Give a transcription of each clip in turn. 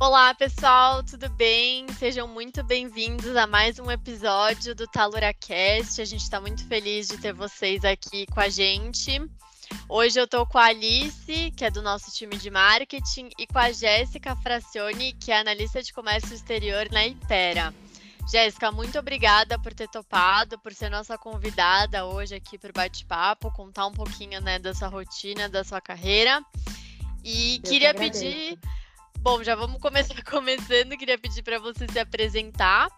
Olá, pessoal, tudo bem? Sejam muito bem-vindos a mais um episódio do TaluraCast. A gente está muito feliz de ter vocês aqui com a gente. Hoje eu estou com a Alice, que é do nosso time de marketing, e com a Jéssica Fracione, que é analista de comércio exterior na Ipera. Jéssica, muito obrigada por ter topado, por ser nossa convidada hoje aqui para o bate-papo, contar um pouquinho né, da sua rotina, da sua carreira. E eu queria que pedir Bom, já vamos começar começando. Queria pedir para você se apresentar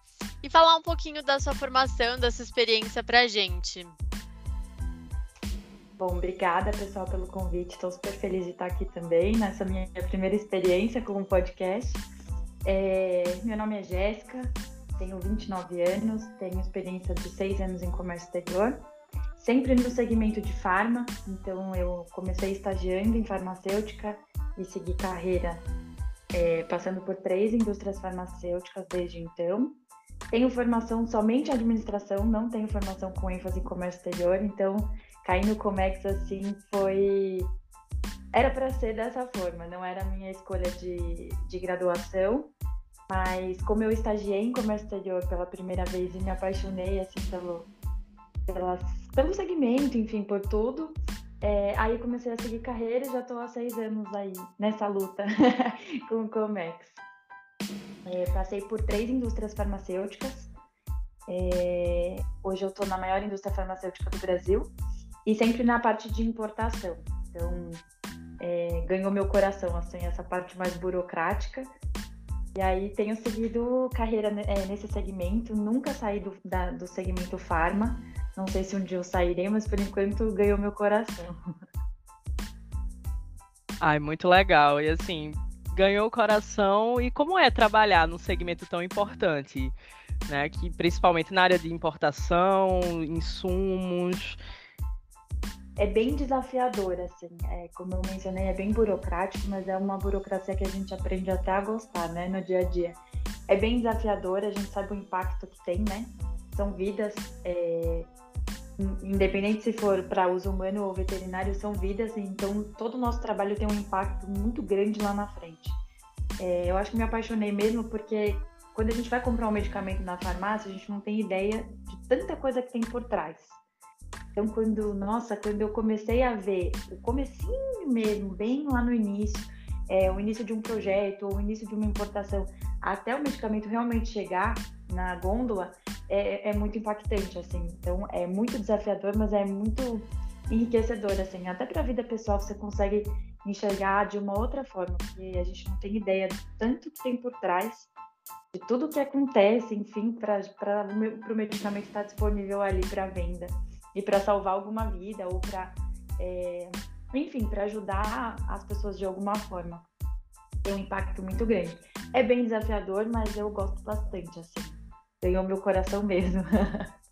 e falar um pouquinho da sua formação, da sua experiência para a gente. Bom, obrigada pessoal pelo convite. Estou super feliz de estar aqui também nessa minha primeira experiência com um podcast. É, meu nome é Jéssica, tenho 29 anos, tenho experiência de seis anos em comércio exterior, sempre no segmento de farma. Então, eu comecei estagiando em farmacêutica e segui carreira é, passando por três indústrias farmacêuticas desde então. Tenho formação somente em administração, não tenho formação com ênfase em comércio exterior, então cair no Comex assim foi. Era para ser dessa forma, não era a minha escolha de, de graduação, mas como eu estagiei em comércio exterior pela primeira vez e me apaixonei assim pelo, pelo segmento, enfim, por tudo, é, aí comecei a seguir carreira e já estou há seis anos aí nessa luta com o Comex. É, passei por três indústrias farmacêuticas. É, hoje eu estou na maior indústria farmacêutica do Brasil e sempre na parte de importação. Então, é, ganhou meu coração, assim, essa parte mais burocrática. E aí tenho seguido carreira é, nesse segmento, nunca saí do, da, do segmento farma. Não sei se um dia eu sairei, mas por enquanto ganhou meu coração. Ai, muito legal. E assim, ganhou o coração. E como é trabalhar num segmento tão importante? Né? Que principalmente na área de importação, insumos. É bem desafiador, assim. É, como eu mencionei, é bem burocrático, mas é uma burocracia que a gente aprende até a gostar, né? No dia a dia. É bem desafiador, a gente sabe o impacto que tem, né? São vidas. É independente se for para uso humano ou veterinário, são vidas, então todo o nosso trabalho tem um impacto muito grande lá na frente. É, eu acho que me apaixonei mesmo porque quando a gente vai comprar um medicamento na farmácia, a gente não tem ideia de tanta coisa que tem por trás. Então, quando, nossa, quando eu comecei a ver o comecinho mesmo, bem lá no início, é, o início de um projeto o início de uma importação, até o medicamento realmente chegar na gôndola, é, é muito impactante, assim. Então, é muito desafiador, mas é muito enriquecedor, assim. Até para a vida pessoal você consegue enxergar de uma outra forma, porque a gente não tem ideia do tanto que tem por trás, de tudo que acontece, enfim, para o medicamento estar disponível ali para venda e para salvar alguma vida ou para, é, enfim, para ajudar as pessoas de alguma forma. Tem um impacto muito grande. É bem desafiador, mas eu gosto bastante, assim ganhou meu coração mesmo.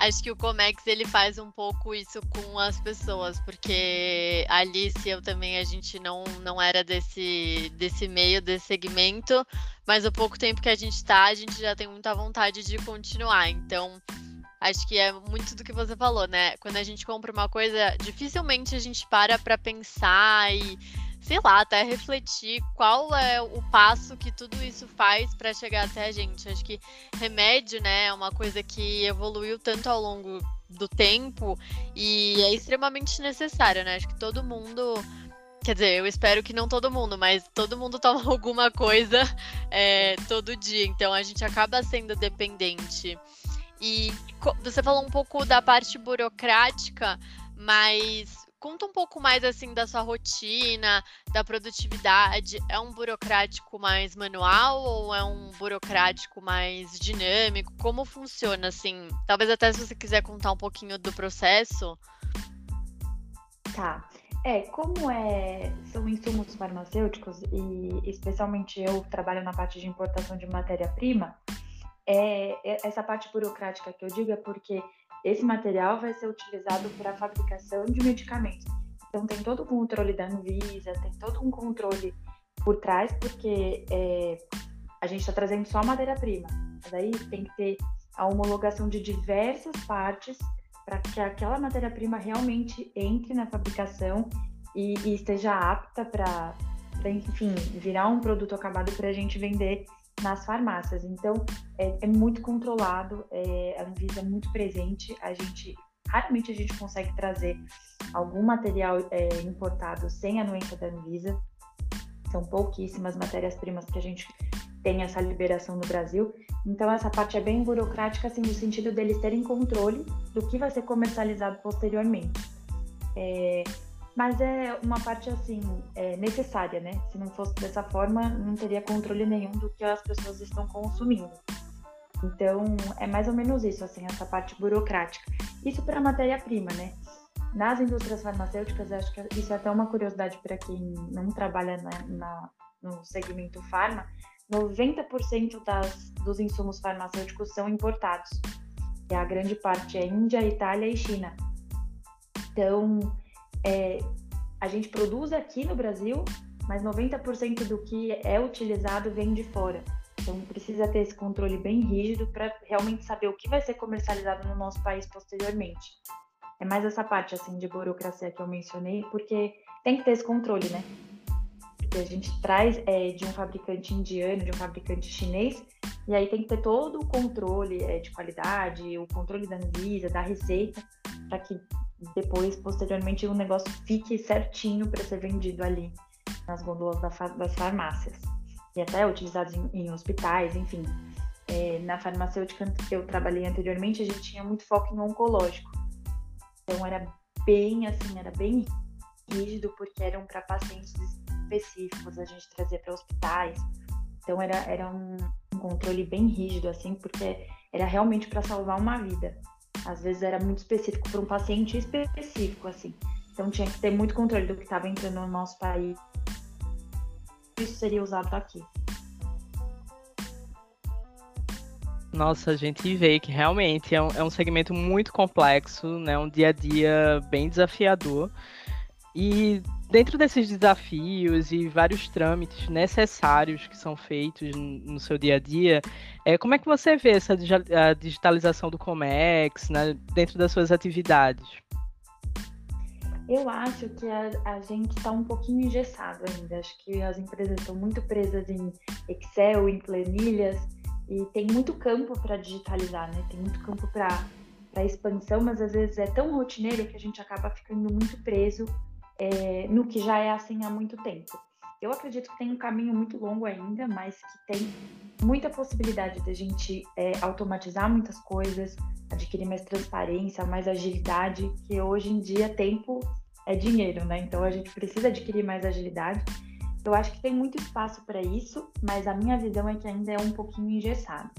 Acho que o Comex ele faz um pouco isso com as pessoas, porque a Alice e eu também a gente não, não era desse, desse meio, desse segmento, mas o pouco tempo que a gente está, a gente já tem muita vontade de continuar. Então, acho que é muito do que você falou, né? Quando a gente compra uma coisa, dificilmente a gente para para pensar e sei lá, até refletir qual é o passo que tudo isso faz para chegar até a gente. Acho que remédio, né, é uma coisa que evoluiu tanto ao longo do tempo e é extremamente necessário, né? Acho que todo mundo Quer dizer, eu espero que não todo mundo, mas todo mundo toma alguma coisa é, todo dia. Então a gente acaba sendo dependente. E você falou um pouco da parte burocrática, mas Conta um pouco mais assim da sua rotina, da produtividade. É um burocrático mais manual ou é um burocrático mais dinâmico? Como funciona assim? Talvez até se você quiser contar um pouquinho do processo. Tá. É, como é, são insumos farmacêuticos e especialmente eu trabalho na parte de importação de matéria-prima, é, é, essa parte burocrática que eu digo é porque esse material vai ser utilizado para a fabricação de medicamentos. Então, tem todo o controle da Anvisa, tem todo um controle por trás, porque é, a gente está trazendo só matéria-prima. Mas aí tem que ter a homologação de diversas partes para que aquela matéria-prima realmente entre na fabricação e, e esteja apta para para enfim, virar um produto acabado para a gente vender nas farmácias. Então, é, é muito controlado, é, a Anvisa é muito presente, a gente raramente a gente consegue trazer algum material é, importado sem a anuência da Anvisa. São pouquíssimas matérias-primas que a gente tem essa liberação no Brasil. Então, essa parte é bem burocrática, assim, no sentido deles terem controle do que vai ser comercializado posteriormente. É, mas é uma parte assim é necessária, né? Se não fosse dessa forma, não teria controle nenhum do que as pessoas estão consumindo. Então, é mais ou menos isso, assim, essa parte burocrática. Isso para matéria-prima, né? Nas indústrias farmacêuticas, acho que isso é até uma curiosidade para quem não trabalha na, na, no segmento farma, 90% das, dos insumos farmacêuticos são importados. E a grande parte é Índia, Itália e China. Então, é, a gente produz aqui no Brasil, mas 90% do que é utilizado vem de fora. Então precisa ter esse controle bem rígido para realmente saber o que vai ser comercializado no nosso país posteriormente. É mais essa parte assim de burocracia que eu mencionei, porque tem que ter esse controle, né? Porque a gente traz é, de um fabricante indiano, de um fabricante chinês, e aí tem que ter todo o controle é, de qualidade, o controle da Anvisa, da receita, para que depois, posteriormente, o negócio fique certinho para ser vendido ali nas gôndolas das farmácias. E até utilizados em, em hospitais, enfim. É, na farmacêutica que eu trabalhei anteriormente, a gente tinha muito foco em oncológico. Então era bem assim, era bem rígido, porque eram para pacientes específicos, a gente trazia para hospitais. Então era, era um, um controle bem rígido, assim, porque era realmente para salvar uma vida. Às vezes era muito específico para um paciente específico, assim. Então tinha que ter muito controle do que estava entrando no nosso país. Isso seria usado aqui. Nossa, a gente vê que realmente é um, é um segmento muito complexo, né? Um dia a dia bem desafiador. E dentro desses desafios e vários trâmites necessários que são feitos no seu dia a dia, é, como é que você vê essa digitalização do Comex né, dentro das suas atividades? Eu acho que a, a gente está um pouquinho engessado ainda. Acho que as empresas estão muito presas em Excel, em planilhas, e tem muito campo para digitalizar, né? Tem muito campo para expansão, mas às vezes é tão rotineiro que a gente acaba ficando muito preso é, no que já é assim há muito tempo. Eu acredito que tem um caminho muito longo ainda, mas que tem muita possibilidade de a gente é, automatizar muitas coisas, adquirir mais transparência, mais agilidade, que hoje em dia tempo é dinheiro, né? Então a gente precisa adquirir mais agilidade. Eu acho que tem muito espaço para isso, mas a minha visão é que ainda é um pouquinho engessado.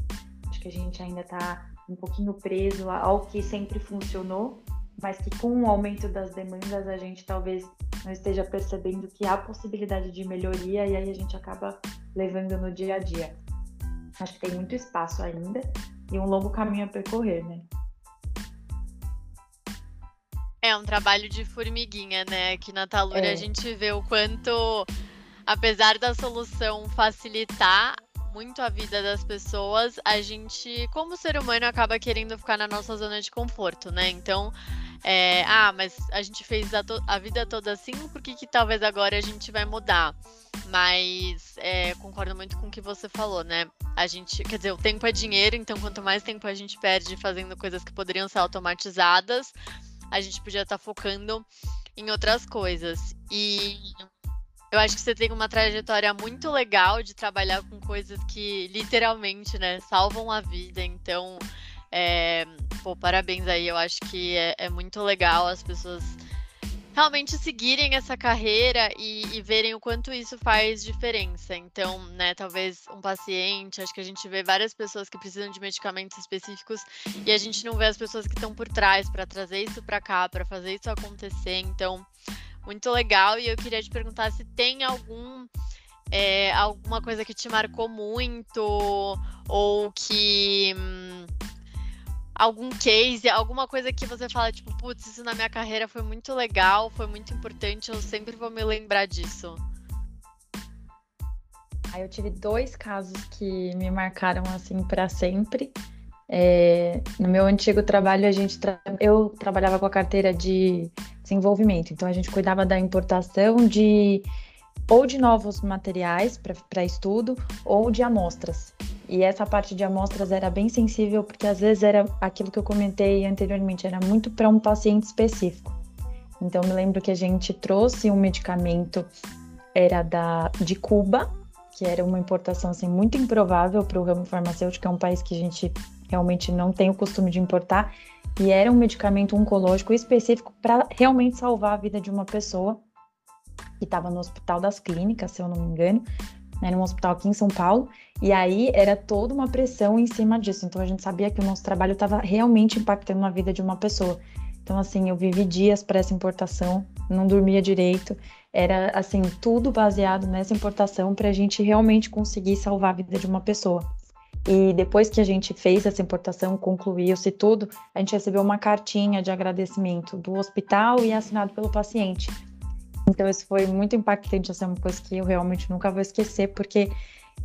Acho que a gente ainda está um pouquinho preso ao que sempre funcionou mas que com o aumento das demandas a gente talvez não esteja percebendo que há possibilidade de melhoria e aí a gente acaba levando no dia a dia. Acho que tem muito espaço ainda e um longo caminho a percorrer, né? É um trabalho de formiguinha, né? Aqui na Talura é. a gente vê o quanto, apesar da solução facilitar muito a vida das pessoas, a gente, como ser humano, acaba querendo ficar na nossa zona de conforto, né? Então, é, ah, mas a gente fez a, a, vida toda assim, por que, que talvez agora a gente vai mudar? Mas é, concordo muito com o que você falou, né? A gente, quer dizer, o tempo é dinheiro, então quanto mais tempo a gente perde fazendo coisas que poderiam ser automatizadas, a gente podia estar tá focando em outras coisas. E eu acho que você tem uma trajetória muito legal de trabalhar com coisas que literalmente, né, salvam a vida. Então, é, pô, parabéns aí. Eu acho que é, é, muito legal as pessoas realmente seguirem essa carreira e, e, verem o quanto isso faz diferença. Então, né, talvez um paciente, acho que a gente vê várias pessoas que precisam de medicamentos específicos e a gente não vê as pessoas que estão por trás para trazer isso para cá, para fazer isso acontecer. Então, muito legal. E eu queria te perguntar se tem algum é, alguma coisa que te marcou muito ou que hum, algum case, alguma coisa que você fala, tipo, putz, isso na minha carreira foi muito legal, foi muito importante, eu sempre vou me lembrar disso? Aí eu tive dois casos que me marcaram assim para sempre. É, no meu antigo trabalho, a gente tra... eu trabalhava com a carteira de desenvolvimento, então a gente cuidava da importação de ou de novos materiais para estudo ou de amostras. E essa parte de amostras era bem sensível porque às vezes era aquilo que eu comentei anteriormente, era muito para um paciente específico. Então me lembro que a gente trouxe um medicamento era da de Cuba, que era uma importação assim muito improvável para o ramo farmacêutico, é um país que a gente realmente não tem o costume de importar, e era um medicamento oncológico específico para realmente salvar a vida de uma pessoa que estava no Hospital das Clínicas, se eu não me engano, né, num hospital aqui em São Paulo, e aí era toda uma pressão em cima disso. Então a gente sabia que o nosso trabalho estava realmente impactando na vida de uma pessoa. Então, assim, eu vivi dias para essa importação, não dormia direito, era, assim, tudo baseado nessa importação para a gente realmente conseguir salvar a vida de uma pessoa. E depois que a gente fez essa importação, concluiu-se tudo, a gente recebeu uma cartinha de agradecimento do hospital e assinado pelo paciente. Então, isso foi muito impactante, essa é uma coisa que eu realmente nunca vou esquecer, porque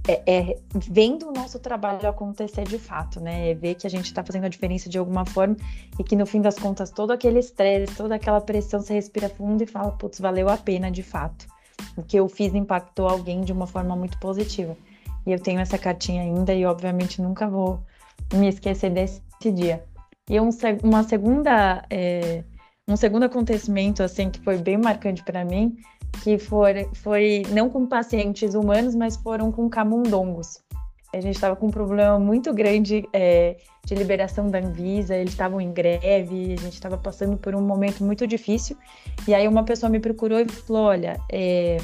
é, é, vendo o nosso trabalho acontecer de fato, né? É ver que a gente está fazendo a diferença de alguma forma e que no fim das contas todo aquele estresse, toda aquela pressão, você respira fundo e fala, putz, valeu a pena de fato. O que eu fiz impactou alguém de uma forma muito positiva. E eu tenho essa cartinha ainda e obviamente nunca vou me esquecer desse dia. E um, uma segunda, é, um segundo acontecimento assim que foi bem marcante para mim que foi, foi não com pacientes humanos, mas foram com camundongos. A gente estava com um problema muito grande é, de liberação da Anvisa, eles estavam em greve, a gente estava passando por um momento muito difícil. E aí uma pessoa me procurou e falou: Olha, é,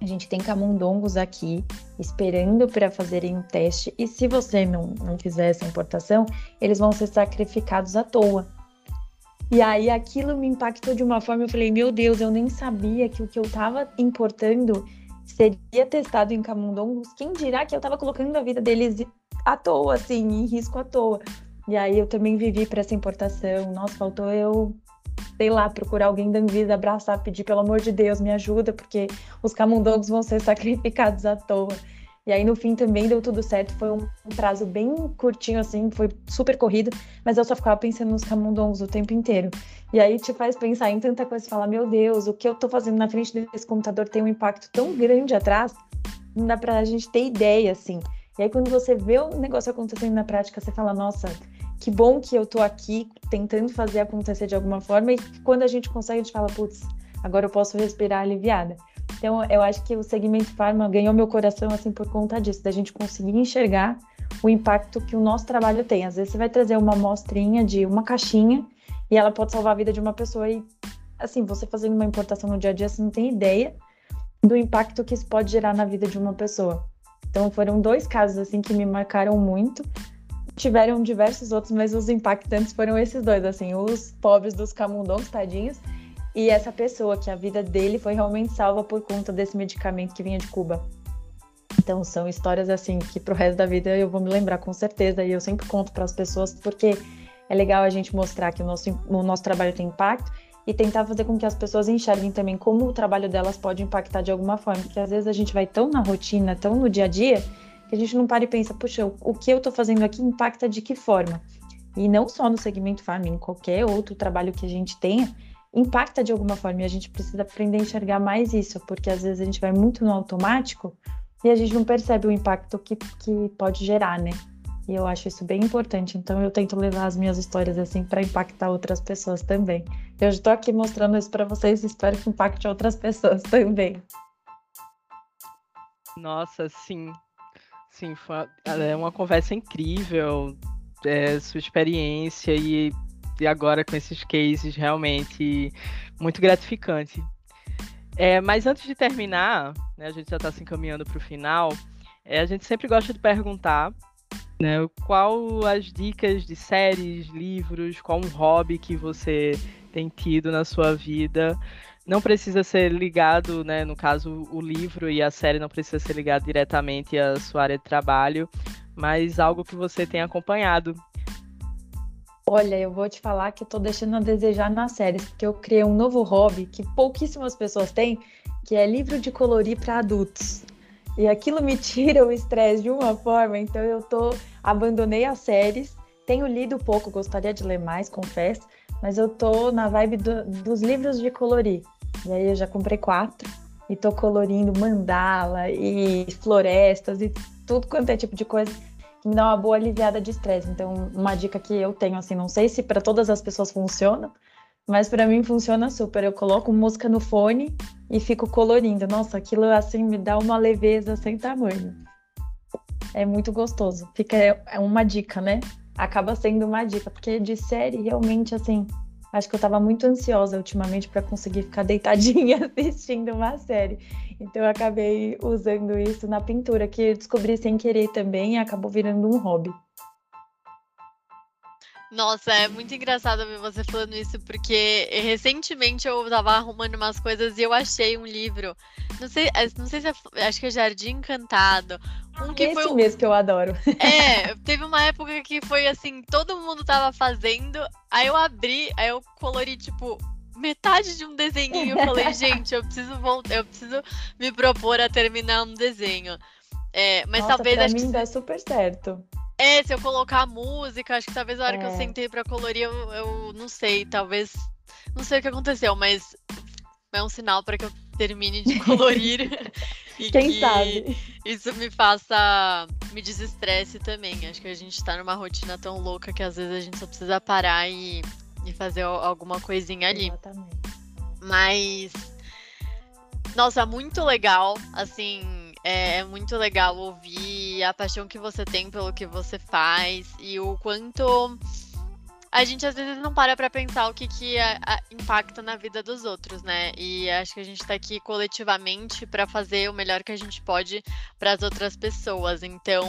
a gente tem camundongos aqui esperando para fazerem um teste, e se você não, não fizer essa importação, eles vão ser sacrificados à toa. E aí aquilo me impactou de uma forma, eu falei, meu Deus, eu nem sabia que o que eu estava importando seria testado em camundongos. Quem dirá que eu estava colocando a vida deles à toa, assim, em risco à toa. E aí eu também vivi para essa importação. Nossa, faltou eu, sei lá, procurar alguém da Anvisa, abraçar, pedir pelo amor de Deus, me ajuda, porque os camundongos vão ser sacrificados à toa. E aí no fim também deu tudo certo, foi um, prazo bem curtinho assim, foi super corrido, mas eu só ficava pensando nos camundongos o tempo inteiro. E aí te faz pensar em tanta coisa, falar, meu Deus, o que eu tô fazendo na frente desse computador tem um impacto tão grande atrás, não dá pra gente ter ideia, assim. E aí quando você vê o negócio acontecendo na prática, você fala, nossa, que bom que eu tô aqui tentando fazer acontecer de alguma forma, e quando a gente consegue, a gente fala, putz, agora eu posso respirar aliviada. Então, eu acho que o segmento farma ganhou meu coração assim por conta disso, da gente conseguir enxergar o impacto que o nosso trabalho tem. Às vezes você vai trazer uma amostrinha de uma caixinha e ela pode salvar a vida de uma pessoa e assim, você fazendo uma importação no dia a dia, você não tem ideia do impacto que isso pode gerar na vida de uma pessoa. Então, foram dois casos assim que me marcaram muito. Tiveram diversos outros, mas os impactantes foram esses dois, assim, os pobres dos camundongos, tadinhos, e essa pessoa, que a vida dele foi realmente salva por conta desse medicamento que vinha de Cuba. Então são histórias assim que pro resto da vida eu vou me lembrar com certeza e eu sempre conto para as pessoas porque é legal a gente mostrar que o nosso, o nosso trabalho tem impacto e tentar fazer com que as pessoas enxerguem também como o trabalho delas pode impactar de alguma forma, porque às vezes a gente vai tão na rotina, tão no dia a dia, que a gente não para e pensa, puxa, o que eu estou fazendo aqui impacta de que forma? E não só no segmento farming, qualquer outro trabalho que a gente tenha, impacta de alguma forma e a gente precisa aprender a enxergar mais isso, porque às vezes a gente vai muito no automático e a gente não percebe o impacto que, que pode gerar, né? E eu acho isso bem importante, então eu tento levar as minhas histórias assim para impactar outras pessoas também. Eu estou aqui mostrando isso para vocês e espero que impacte outras pessoas também. Nossa, sim. Sim, foi, é uma conversa incrível, é, sua experiência e e agora com esses cases realmente muito gratificante. É, mas antes de terminar, né, a gente já está se encaminhando para o final, é, a gente sempre gosta de perguntar né, qual as dicas de séries, livros, qual um hobby que você tem tido na sua vida. Não precisa ser ligado, né, no caso, o livro e a série não precisa ser ligado diretamente à sua área de trabalho, mas algo que você tem acompanhado Olha, eu vou te falar que eu tô deixando a desejar nas séries, porque eu criei um novo hobby que pouquíssimas pessoas têm, que é livro de colorir para adultos. E aquilo me tira o estresse de uma forma, então eu tô abandonei as séries, tenho lido pouco, gostaria de ler mais, confesso, mas eu tô na vibe do, dos livros de colorir. E aí eu já comprei quatro e tô colorindo mandala e florestas e tudo quanto é tipo de coisa que me dá uma boa aliviada de estresse. Então, uma dica que eu tenho, assim, não sei se para todas as pessoas funciona, mas para mim funciona super. Eu coloco música no fone e fico colorindo. Nossa, aquilo assim me dá uma leveza sem tamanho. É muito gostoso. Fica é uma dica, né? Acaba sendo uma dica, porque de série realmente assim, acho que eu tava muito ansiosa ultimamente para conseguir ficar deitadinha assistindo uma série. Então eu acabei usando isso na pintura, que eu descobri sem querer também e acabou virando um hobby. Nossa, é muito engraçado ver você falando isso, porque recentemente eu tava arrumando umas coisas e eu achei um livro. Não sei, é, não sei se é, acho que é Jardim Encantado. Um que Esse foi mesmo que eu adoro. É, teve uma época que foi assim, todo mundo tava fazendo, aí eu abri, aí eu colori, tipo, metade de um desenho. Eu falei, gente, eu preciso voltar, eu preciso me propor a terminar um desenho. É, mas Nossa, talvez pra acho mim que dá super certo. É, se eu colocar a música, acho que talvez na hora é. que eu é. sentei pra colorir, eu, eu não sei, talvez. Não sei o que aconteceu, mas é um sinal para que eu termine de colorir. e Quem que sabe? Isso me faça. me desestresse também. Acho que a gente tá numa rotina tão louca que às vezes a gente só precisa parar e, e fazer alguma coisinha ali. Exatamente. Mas. Nossa, muito legal. Assim, é, é, muito legal ouvir a paixão que você tem pelo que você faz e o quanto a gente às vezes não para para pensar o que, que a, a, impacta na vida dos outros, né? E acho que a gente está aqui coletivamente para fazer o melhor que a gente pode para as outras pessoas. Então,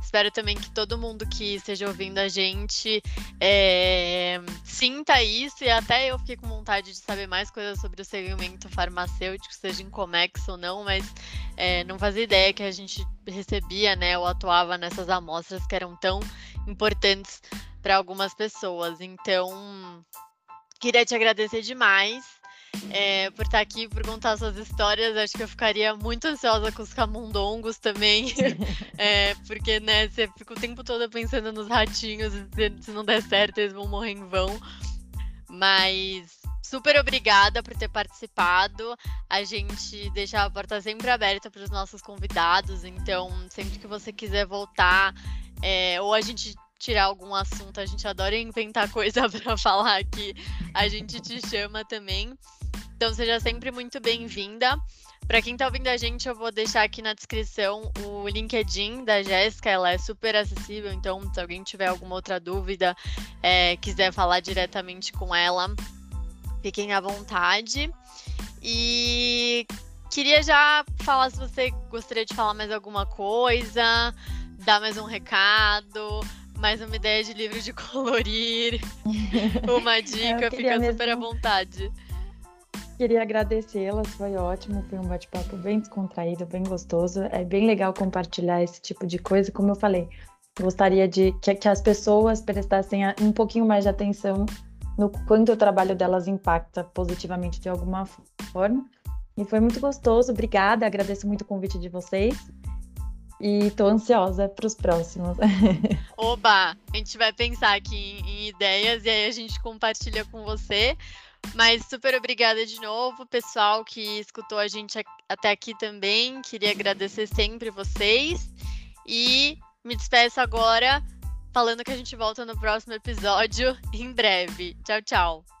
espero também que todo mundo que esteja ouvindo a gente é, sinta isso e até eu fiquei com vontade de saber mais coisas sobre o segmento farmacêutico, seja em Comex ou não, mas é, não fazia ideia que a gente recebia, né, ou atuava nessas amostras que eram tão importantes para algumas pessoas. Então, queria te agradecer demais é, por estar aqui, por contar suas histórias. Acho que eu ficaria muito ansiosa com os camundongos também, é, porque né, você fica o tempo todo pensando nos ratinhos, se, se não der certo, eles vão morrer em vão. Mas super obrigada por ter participado. A gente deixa a porta sempre aberta para os nossos convidados, então sempre que você quiser voltar, é, ou a gente tirar algum assunto, a gente adora inventar coisa para falar aqui, a gente te chama também. Então seja sempre muito bem-vinda. Para quem está ouvindo a gente, eu vou deixar aqui na descrição o LinkedIn da Jéssica, ela é super acessível, então se alguém tiver alguma outra dúvida, é, quiser falar diretamente com ela, fiquem à vontade. E queria já falar se você gostaria de falar mais alguma coisa, dar mais um recado, mais uma ideia de livro de colorir, uma dica, fica mesmo... super à vontade. Queria agradecê-las, foi ótimo, foi um bate-papo bem descontraído, bem gostoso. É bem legal compartilhar esse tipo de coisa. Como eu falei, gostaria de que, que as pessoas prestassem um pouquinho mais de atenção no quanto o trabalho delas impacta positivamente de alguma forma. E foi muito gostoso, obrigada, agradeço muito o convite de vocês. E tô ansiosa para os próximos. Oba! A gente vai pensar aqui em, em, ideias e aí a gente compartilha com você. Mas super obrigada de novo, pessoal que escutou a gente até aqui também. Queria agradecer sempre vocês. E me despeço agora falando que a gente volta no próximo episódio em breve. Tchau, tchau.